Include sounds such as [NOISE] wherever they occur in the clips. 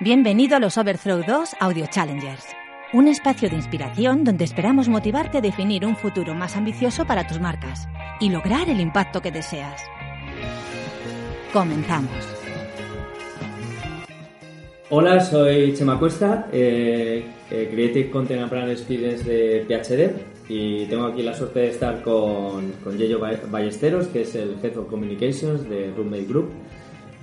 Bienvenido a los Overthrow 2 Audio Challengers, un espacio de inspiración donde esperamos motivarte a definir un futuro más ambicioso para tus marcas y lograr el impacto que deseas. Comenzamos. Hola, soy Chema Cuesta, eh, eh, Creative Content and de PHD y tengo aquí la suerte de estar con, con Yello Ballesteros, que es el Head of Communications de Roommate Group.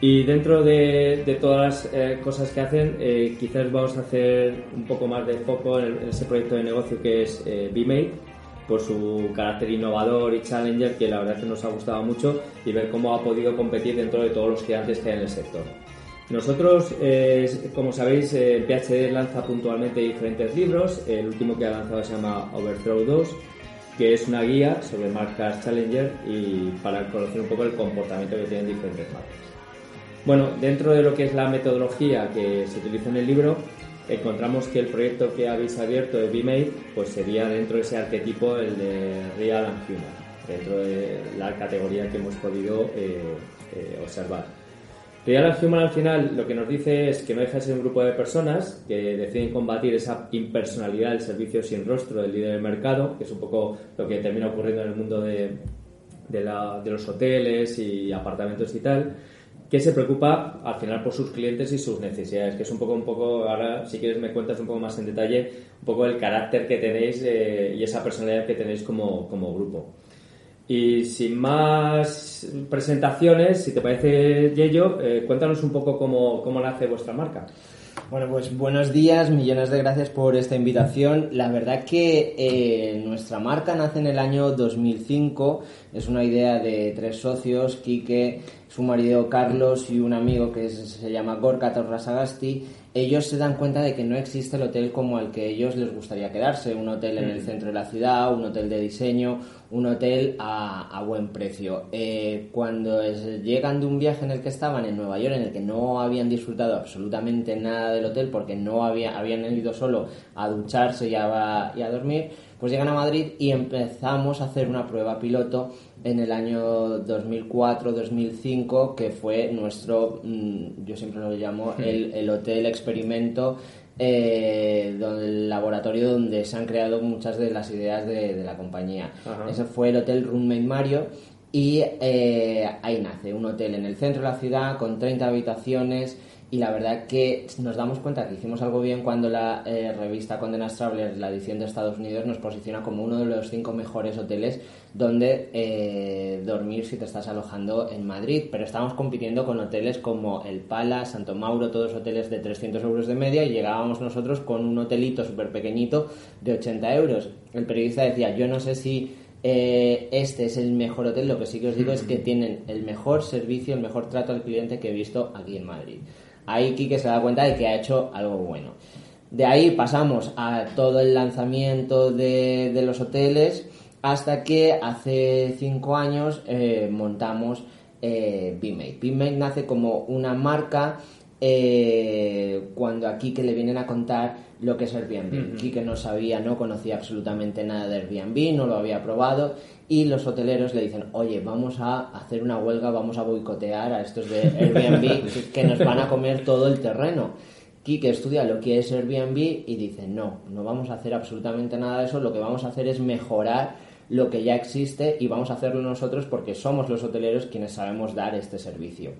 Y dentro de, de todas las eh, cosas que hacen, eh, quizás vamos a hacer un poco más de foco en, ese proyecto de negocio que es eh, BMate, por su carácter innovador y challenger, que la verdad es que nos ha gustado mucho, y ver cómo ha podido competir dentro de todos los gigantes que hay en el sector. Nosotros, como sabéis, PHD lanza puntualmente diferentes libros. El último que ha lanzado se llama Overthrow 2, que es una guía sobre marcas Challenger y para conocer un poco el comportamiento que tienen diferentes marcas. Bueno, dentro de lo que es la metodología que se utiliza en el libro, encontramos que el proyecto que habéis abierto de BMade pues sería dentro de ese arquetipo el de Real and Human, dentro de la categoría que hemos podido eh, eh, observar. Real Human al final lo que nos dice es que no deja de ser un grupo de personas que deciden combatir esa impersonalidad del servicio sin rostro del líder del mercado, que es un poco lo que termina ocurriendo en el mundo de, de, los hoteles y apartamentos y tal, que se preocupa al final por sus clientes y sus necesidades, que es un poco, un poco, ahora si quieres me cuentas un poco más en detalle, un poco el carácter que tenéis eh, y esa personalidad que tenéis como, como grupo. Y sin más presentaciones, si te parece, Yello, eh, cuéntanos un poco cómo, cómo nace vuestra marca. Bueno, pues buenos días, millones de gracias por esta invitación. La verdad que eh, nuestra marca nace en el año 2005, es una idea de tres socios, Quique, su marido Carlos y un amigo que se llama Gorka Torrasagasti ellos se dan cuenta de que no existe el hotel como el que ellos les gustaría quedarse, un hotel en el mm. centro de la ciudad, un hotel de diseño, un hotel a, buen precio. Eh, cuando llegan de un viaje en el que estaban en Nueva York, en el que no habían disfrutado absolutamente nada del hotel porque no había, habían ido solo a ducharse y a, y a dormir, pues llegan a Madrid y empezamos a hacer una prueba piloto en el año 2004-2005, que fue nuestro, mm, yo siempre lo llamo, el, el hotel experimento, eh, donde, el laboratorio donde se han creado muchas de las ideas de, la compañía. Ese fue el Hotel Roommate Mario. Y eh, ahí nace un hotel en el centro de la ciudad con 30 habitaciones, y la verdad que nos damos cuenta que hicimos algo bien cuando la eh, revista Condenas Travelers, la edición de Estados Unidos, nos posiciona como uno de los cinco mejores hoteles donde eh, dormir si te estás alojando en Madrid. Pero estamos compitiendo con hoteles como El Pala, Santo Mauro, todos hoteles de 300 euros de media y llegábamos nosotros con un hotelito súper pequeñito de 80 euros. El periodista decía, yo no sé si eh, este es el mejor hotel, lo que sí que os digo es que tienen el mejor servicio, el mejor trato al cliente que he visto aquí en Madrid ahí Quique se da cuenta de que ha hecho algo bueno. De ahí pasamos a todo el lanzamiento de, los hoteles hasta que hace cinco años eh, montamos eh, BMate. nace como una marca eh, cuando a Kike le vienen a contar lo que es Airbnb. Kike no sabía, no conocía absolutamente nada de Airbnb, no lo había probado y los hoteleros le dicen, oye, vamos a hacer una huelga, vamos a boicotear a estos de Airbnb [LAUGHS] que nos van a comer todo el terreno. Kike estudia lo que es Airbnb y dice, no, no vamos a hacer absolutamente nada de eso, lo que vamos a hacer es mejorar lo que ya existe y vamos a hacerlo nosotros porque somos los hoteleros quienes sabemos dar este servicio.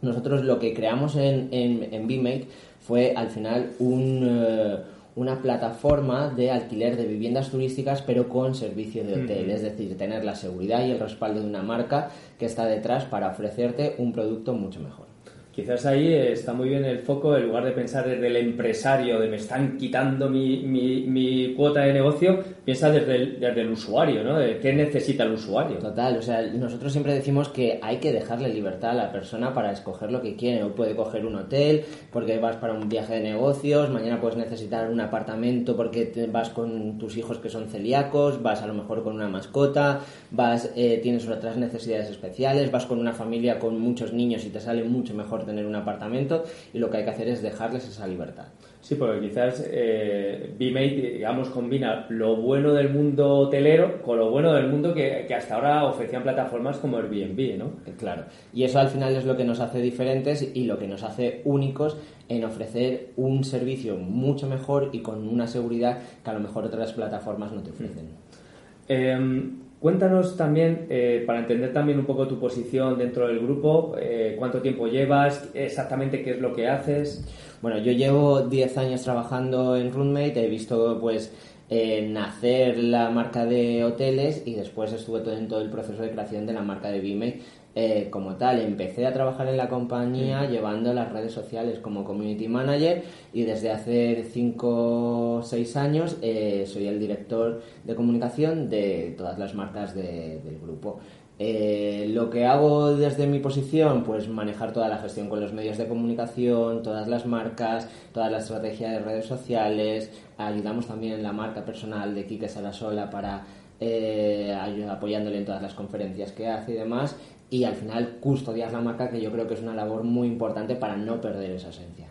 Nosotros lo que creamos en, en, en BMake fue al final eh, una plataforma de alquiler de viviendas turísticas pero con servicio de hotel, es decir, tener la seguridad y el respaldo de una marca que está detrás para ofrecerte un producto mucho mejor. Quizás ahí está muy bien el foco, en lugar de pensar desde el empresario, de me están quitando mi, mi, mi cuota de negocio, piensa desde el, desde el usuario, ¿no? De ¿Qué necesita el usuario? Total, o sea, nosotros siempre decimos que hay que dejarle libertad a la persona para escoger lo que quiere. Hoy puede coger un hotel porque vas para un viaje de negocios, mañana puedes necesitar un apartamento porque te vas con tus hijos que son celíacos, vas a lo mejor con una mascota, vas eh, tienes otras necesidades especiales, vas con una familia con muchos niños y te sale mucho mejor tener un apartamento y lo que hay que hacer es dejarles esa libertad. Sí, porque quizás eh, B-Mate, digamos, combina lo bueno del mundo hotelero con lo bueno del mundo que, que, hasta ahora ofrecían plataformas como Airbnb, ¿no? Eh, claro. Y eso al final es lo que nos hace diferentes y lo que nos hace únicos en ofrecer un servicio mucho mejor y con una seguridad que a lo mejor otras plataformas no te ofrecen. Eh, Cuéntanos también, eh, para entender también un poco tu posición dentro del grupo, eh, cuánto tiempo llevas, exactamente qué es lo que haces. Bueno, yo llevo 10 años trabajando en Roommate, he visto pues nacer la marca de hoteles y después estuve todo en todo el proceso de creación de la marca de Vimate eh, como tal. Empecé a trabajar en la compañía llevando las redes sociales como community manager y desde hace 5 o 6 años eh, soy el director de comunicación de todas las marcas del grupo. Eh, lo que hago desde mi posición, pues manejar toda la gestión con los medios de comunicación, todas las marcas, toda la estrategia de redes sociales. Ayudamos también en la marca personal de Kike Sarasola para eh, apoyándole en todas las conferencias que hace y demás y al final custodiar la marca que yo creo que es una labor muy importante para no perder esa esencia.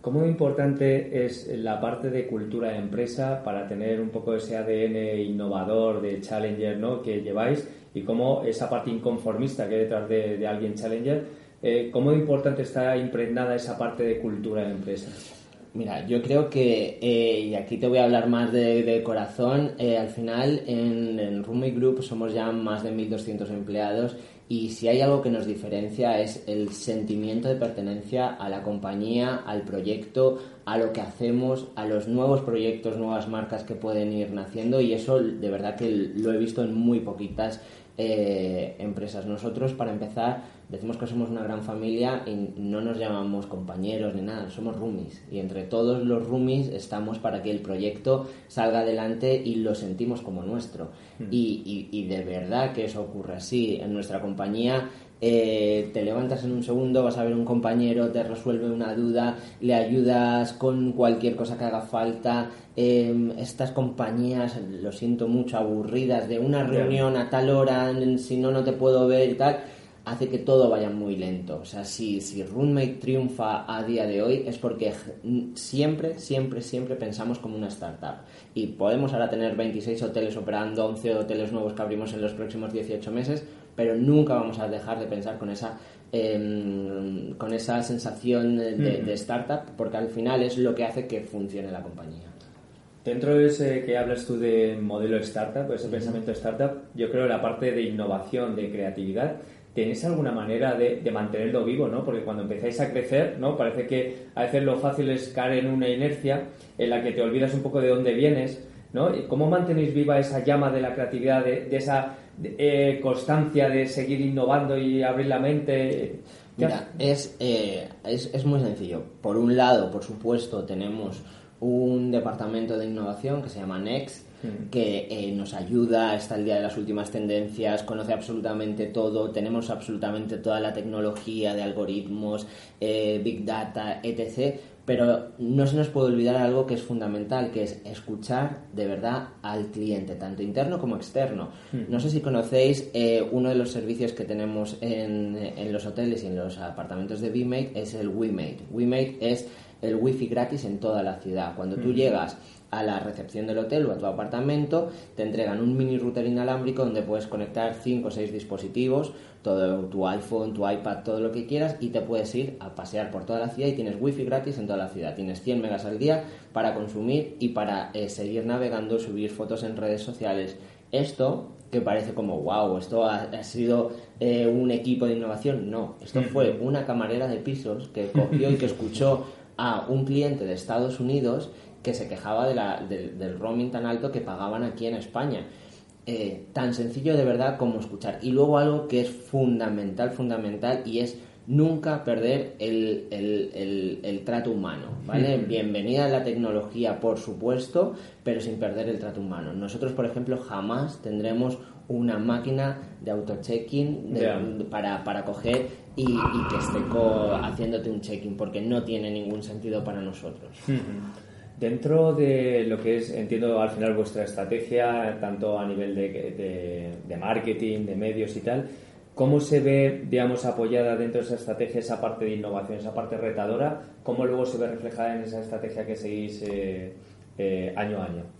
¿Cómo importante es la parte de cultura de empresa para tener un poco ese ADN innovador de Challenger ¿no? que lleváis y cómo esa parte inconformista que hay detrás de, alguien Challenger, eh, cómo importante está impregnada esa parte de cultura de empresa? Mira, yo creo que, eh, y aquí te voy a hablar más de, corazón, eh, al final en, en Group somos ya más de 1.200 empleados y si hay algo que nos diferencia es el sentimiento de pertenencia a la compañía, al proyecto, a lo que hacemos, a los nuevos proyectos, nuevas marcas que pueden ir naciendo y eso de verdad que lo he visto en muy poquitas eh, empresas. Nosotros, para empezar, decimos que somos una gran familia y no nos llamamos compañeros ni nada, somos roomies. Y entre todos los roomies estamos para que el proyecto salga adelante y lo sentimos como nuestro. Hmm. Y, de verdad que eso ocurre así. En nuestra compañía eh, te levantas en un segundo, vas a ver un compañero, te resuelve una duda, le ayudas con cualquier cosa que haga falta. Em, estas compañías, lo siento mucho, aburridas de una reunión a tal hora, si no, no te puedo ver y tal hace que todo vaya muy lento. O sea, si, si Roommate triunfa a día de hoy es porque siempre, siempre, siempre pensamos como una startup. Y podemos ahora tener 26 hoteles operando, 11 hoteles nuevos que abrimos en los próximos 18 meses, pero nunca vamos a dejar de pensar con esa, em, con esa sensación de, startup, porque al final es lo que hace que funcione la compañía. Dentro de ese que hablas tú de modelo startup, ese pensamiento startup, yo creo la parte de innovación, de creatividad, ¿Tenéis alguna manera de, mantenerlo vivo, no? Porque cuando empezáis a crecer, ¿no? Parece que a veces lo fácil es caer en una inercia en la que te olvidas un poco de dónde vienes, ¿no? ¿Cómo mantenéis viva esa llama de la creatividad, de, esa eh, constancia de seguir innovando y abrir la mente? Mira, es, eh, es, es muy sencillo. Por un lado, por supuesto, tenemos un departamento de innovación que se llama Next, que eh, nos ayuda, está al día de las últimas tendencias, conoce absolutamente todo, tenemos absolutamente toda la tecnología de algoritmos, eh, big data, etc. Pero no se nos puede olvidar algo que es fundamental, que es escuchar de verdad al cliente, tanto interno como externo. No sé si conocéis eh, uno de los servicios que tenemos en, en, los hoteles y en los apartamentos de VMate, es el WeMate. WeMate es el wifi gratis en toda la ciudad. Cuando tú llegas a la recepción del hotel o a tu apartamento, te entregan un mini router inalámbrico donde puedes conectar 5 o 6 dispositivos, todo tu iPhone, tu iPad, todo lo que quieras y te puedes ir a pasear por toda la ciudad y tienes wifi gratis en toda la ciudad. Tienes 100 megas al día para consumir y para eh, seguir navegando, subir fotos en redes sociales. Esto que parece como, wow, esto ha, sido eh, un equipo de innovación. No, esto fue una camarera de pisos que cogió y que escuchó a un cliente de Estados Unidos que se quejaba de la, del roaming tan alto que pagaban aquí en España. eh, tan sencillo de verdad como escuchar. Y luego algo que es fundamental, fundamental, y es nunca perder el, el, trato humano, ¿vale? Bienvenida a la tecnología, por supuesto, pero sin perder el trato humano. Nosotros, por ejemplo, jamás tendremos una máquina de auto-checking para, para coger y, que esté haciéndote un checking, porque no tiene ningún sentido para nosotros. Dentro de lo que es, entiendo al final vuestra estrategia, tanto a nivel de, de marketing, de medios y tal, ¿Cómo se ve, digamos, apoyada dentro de esa estrategia esa parte de innovación, esa parte retadora? ¿Cómo luego se ve reflejada en esa estrategia que seguís eh, eh, año a año?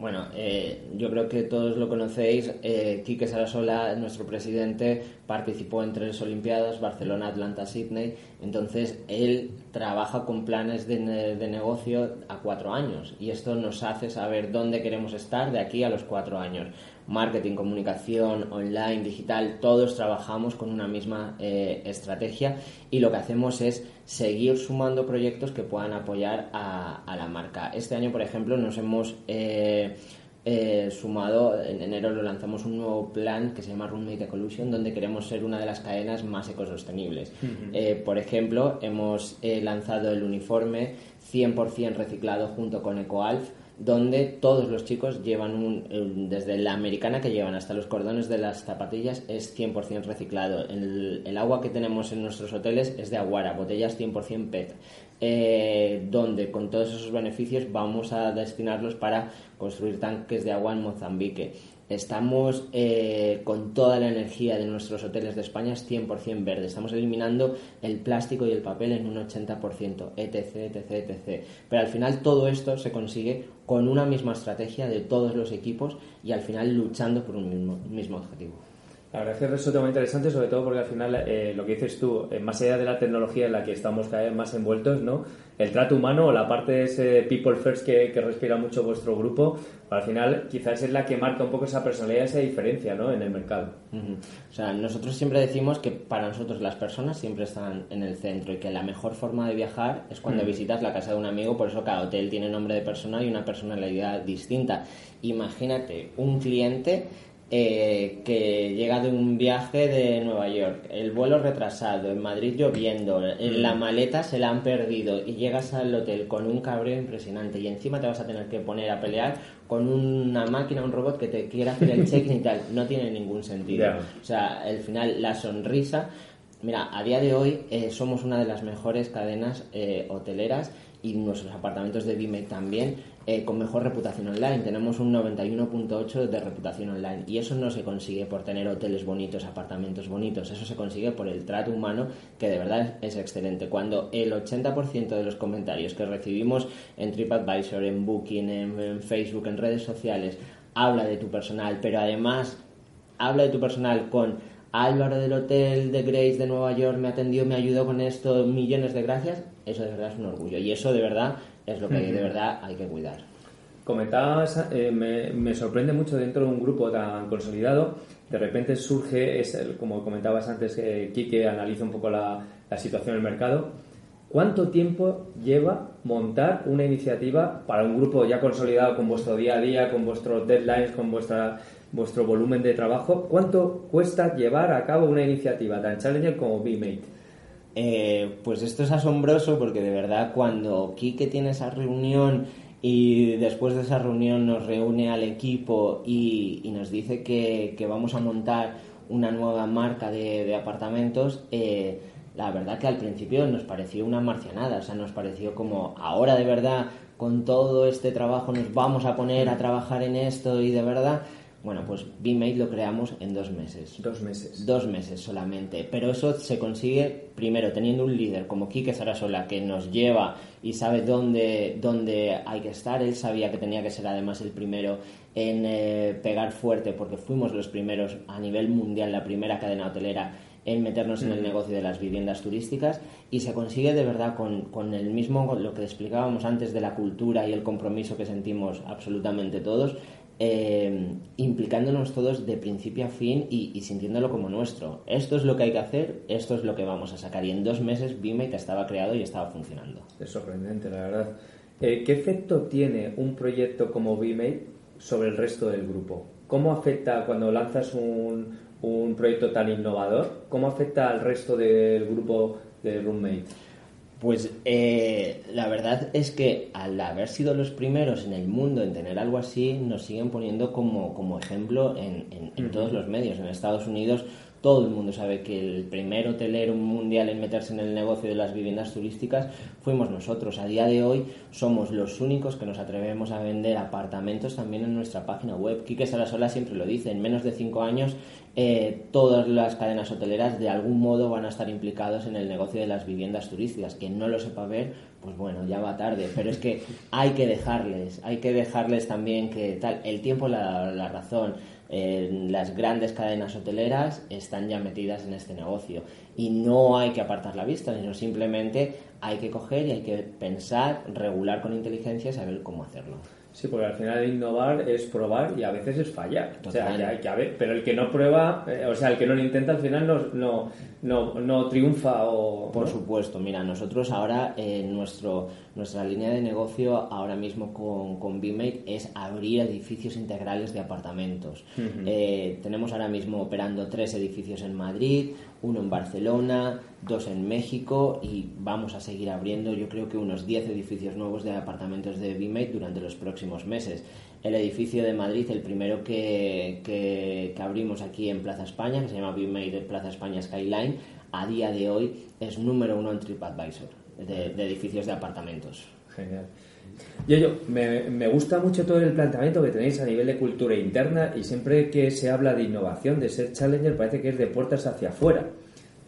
Bueno, eh, yo creo que todos lo conocéis. Eh, Quique Sarasola, nuestro presidente, participó en tres Olimpiadas, Barcelona, Atlanta, Sydney. Entonces, él trabaja con planes de, de, negocio a cuatro años y esto nos hace saber dónde queremos estar de aquí a los cuatro años marketing, comunicación, online, digital, todos trabajamos con una misma eh, estrategia y lo que hacemos es seguir sumando proyectos que puedan apoyar a, la marca. Este año, por ejemplo, nos hemos eh, eh, sumado, en enero lo lanzamos un nuevo plan que se llama Roommate Ecolution, donde queremos ser una de las cadenas más ecosostenibles. por ejemplo, hemos lanzado el uniforme 100% reciclado junto con EcoAlf, donde todos los chicos llevan un, desde la americana que llevan hasta los cordones de las zapatillas es 100% reciclado. El, agua que tenemos en nuestros hoteles es de Aguara, botellas 100% PET, eh, donde con todos esos beneficios vamos a destinarlos para construir tanques de agua en Mozambique. Estamos eh, con toda la energía de nuestros hoteles de España es 100% verde. Estamos eliminando el plástico y el papel en un 80%, etc, etc, etc. Pero al final todo esto se consigue con una misma estrategia de todos los equipos y al final luchando por un mismo, mismo objetivo. La verdad es que es muy interesante, sobre todo porque al final eh, lo que dices tú, eh, más allá de la tecnología en la que estamos cada vez más envueltos, ¿no? el trato humano o la parte de ese people first que, respira mucho vuestro grupo, al final quizás es la que marca un poco esa personalidad, esa diferencia ¿no? en el mercado. O sea, nosotros siempre decimos que para nosotros las personas siempre están en el centro y que la mejor forma de viajar es cuando visitas la casa de un amigo, por eso cada hotel tiene nombre de persona y una personalidad distinta. Imagínate un cliente eh, que llega de un viaje de Nueva York, el vuelo retrasado, en Madrid lloviendo, en la mm. maleta se la han perdido y llegas al hotel con un cabreo impresionante y encima te vas a tener que poner a pelear con una máquina, un robot que te quiera hacer el check-in y tal. No tiene ningún sentido. O sea, al final la sonrisa... Mira, a día de hoy eh, somos una de las mejores cadenas eh, hoteleras y nuestros apartamentos de Vimeo también eh, con mejor reputación online. Tenemos un 91.8 de reputación online y eso no se consigue por tener hoteles bonitos, apartamentos bonitos, eso se consigue por el trato humano que de verdad es, excelente. Cuando el 80% de los comentarios que recibimos en TripAdvisor, en Booking, en Facebook, en redes sociales, habla de tu personal, pero además habla de tu personal con Álvaro del Hotel de Grace de Nueva York me atendió, me ayudó con esto, millones de gracias, eso de verdad es un orgullo. Y eso de verdad es lo que de verdad hay que cuidar. Comentabas, eh, me, sorprende mucho dentro de un grupo tan consolidado, de repente surge, es como comentabas antes, que Quique analiza un poco la, la situación del mercado. ¿Cuánto tiempo lleva montar una iniciativa para un grupo ya consolidado con vuestro día a día, con vuestros deadlines, con vuestra vuestro volumen de trabajo. ¿Cuánto cuesta llevar a cabo una iniciativa tan challenger como BMate? Eh, pues esto es asombroso porque de verdad cuando Kike tiene esa reunión y después de esa reunión nos reúne al equipo y, nos dice que, vamos a montar una nueva marca de, apartamentos, eh, la verdad que al principio nos pareció una marcianada, o sea, nos pareció como ahora de verdad con todo este trabajo nos vamos a poner a trabajar en esto y de verdad bueno, pues BeMate lo creamos en dos meses. Dos meses. Dos meses solamente. Pero eso se consigue primero teniendo un líder como Quique Sarasola que nos lleva y sabe dónde, dónde hay que estar. Él sabía que tenía que ser además el primero en eh, pegar fuerte porque fuimos los primeros a nivel mundial, la primera cadena hotelera en meternos en el mm. negocio de las viviendas turísticas y se consigue de verdad con, con el mismo, lo que explicábamos antes de la cultura y el compromiso que sentimos absolutamente todos, eh, implicándonos todos de principio a fin y, sintiéndolo como nuestro. Esto es lo que hay que hacer, esto es lo que vamos a sacar. Y en dos meses BIMATE estaba creado y estaba funcionando. Es sorprendente, la verdad. Eh, ¿Qué efecto tiene un proyecto como BIMATE sobre el resto del grupo? ¿cómo afecta cuando lanzas un, un proyecto tan innovador? ¿Cómo afecta al resto del grupo de roommates? Pues eh, la verdad es que al haber sido los primeros en el mundo en tener algo así, nos siguen poniendo como, como ejemplo en, en todos los medios. En Estados Unidos todo el mundo sabe que el primer hotelero mundial en meterse en el negocio de las viviendas turísticas fuimos nosotros. A día de hoy somos los únicos que nos atrevemos a vender apartamentos también en nuestra página web. Quique Sarasola siempre lo dice, en menos de cinco años eh, todas las cadenas hoteleras de algún modo van a estar implicados en el negocio de las viviendas turísticas. Quien no lo sepa ver, pues bueno, ya va tarde. Pero es que hay que dejarles, hay que dejarles también que tal, el tiempo la, la razón las grandes cadenas hoteleras están ya metidas en este negocio y no hay que apartar la vista, sino simplemente hay que coger y hay que pensar, regular con inteligencia y saber cómo hacerlo. Sí, porque al final innovar es probar y a veces es fallar. O sea, hay que haber, pero el que no prueba, eh, o sea, el que no lo intenta al final no, no, no, no triunfa o... Por supuesto, mira, nosotros ahora en eh, nuestro, nuestra línea de negocio ahora mismo con, con BMake es abrir edificios integrales de apartamentos. Eh, tenemos ahora mismo operando tres edificios en Madrid, uno en Barcelona, dos en México y vamos a seguir abriendo yo creo que unos 10 edificios nuevos de apartamentos de BMate durante los próximos meses. El edificio de Madrid, el primero que, que, abrimos aquí en Plaza España, que se llama BMate Plaza España Skyline, a día de hoy es número uno en TripAdvisor de, de edificios de apartamentos. Genial. Yo, me, me, gusta mucho todo el planteamiento que tenéis a nivel de cultura interna y siempre que se habla de innovación, de ser challenger, parece que es de puertas hacia afuera.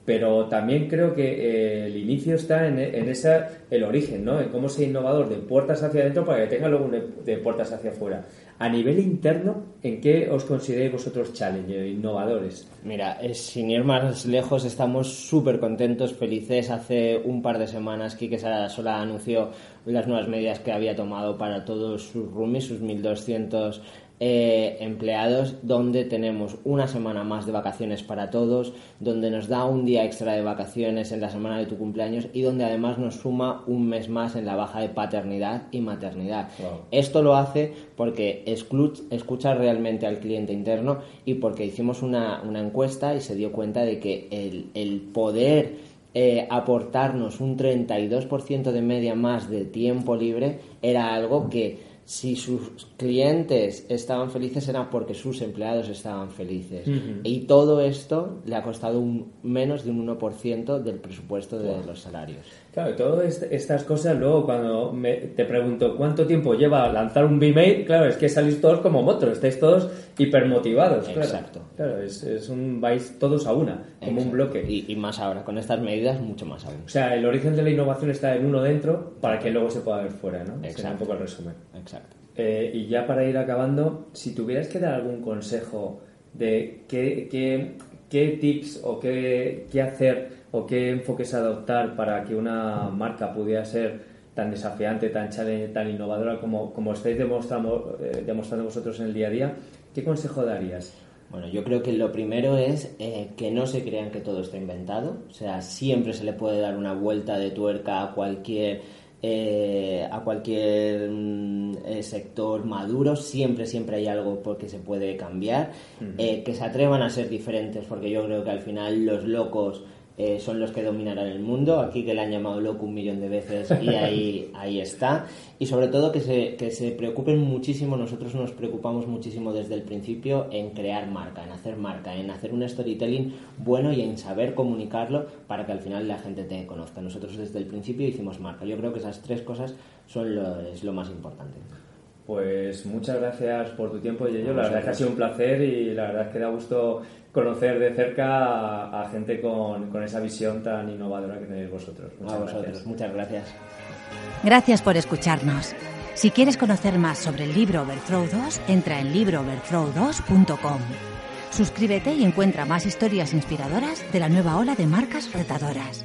Pero también creo que eh, el inicio está en, en esa, el origen, ¿no? En cómo ser innovador de puertas hacia adentro para que tenga luego de puertas hacia afuera. A nivel interno, ¿en qué os consideráis vosotros challenger, innovadores? Mira, sin ir más lejos, estamos súper contentos, felices. Hace un par de semanas Kike Sola anunció las nuevas medidas que había tomado para todos sus roomies, sus 1.200 eh, empleados, donde tenemos una semana más de vacaciones para todos, donde nos da un día extra de vacaciones en la semana de tu cumpleaños y donde además nos suma un mes más en la baja de paternidad y maternidad. Esto lo hace porque escucha realmente al cliente interno y porque hicimos una, encuesta y se dio cuenta de que el, poder eh, aportarnos un 32% de media más de tiempo libre era algo que si sus clientes estaban felices era porque sus empleados estaban felices. Y todo esto le ha costado un, menos de un 1% del presupuesto de los salarios. Claro, todas estas cosas, luego cuando te pregunto cuánto tiempo lleva lanzar un B-Mail, claro, es que salís todos como motos, estáis todos hipermotivados. Exacto. Claro, es, un, vais todos a una, como un bloque. Y, y, más ahora, con estas medidas, mucho más aún. O sea, el origen de la innovación está en uno dentro para que luego se pueda ver fuera, ¿no? Exacto. un poco el resumen. Exacto. Eh, y ya para ir acabando, si tuvieras que dar algún consejo de qué, qué, qué tips o qué, qué, hacer o qué enfoques adoptar para que una marca pudiera ser tan desafiante, tan tan innovadora como, como estáis demostrando, eh, demostrando vosotros en el día a día, ¿qué consejo darías? Bueno, yo creo que lo primero es eh, que no se crean que todo está inventado, o sea, siempre se le puede dar una vuelta de tuerca a cualquier eh, a cualquier mm, eh, sector maduro, siempre, siempre hay algo porque se puede cambiar, eh, que se atrevan a ser diferentes, porque yo creo que al final los locos eh, son los que dominarán el mundo. Aquí que le han llamado loco un millón de veces y [LAUGHS] ahí, ahí está. Y sobre todo que se, que se preocupen muchísimo, nosotros nos preocupamos muchísimo desde el principio en crear marca, en hacer marca, en hacer un storytelling bueno y en saber comunicarlo para que al final la gente te conozca. Nosotros desde el principio hicimos marca. Yo creo que esas tres cosas son lo, es lo más importante. Pues muchas gracias por tu tiempo, Yeyo. La verdad es que ha sido un placer y la verdad es que da gusto conocer de cerca a, gente con, con, esa visión tan innovadora que tenéis vosotros. Muchas a vosotros, gracias. muchas gracias. Gracias por escucharnos. Si quieres conocer más sobre el libro Overthrow 2, entra en librooverthrow2.com. Suscríbete y encuentra más historias inspiradoras de la nueva ola de marcas retadoras.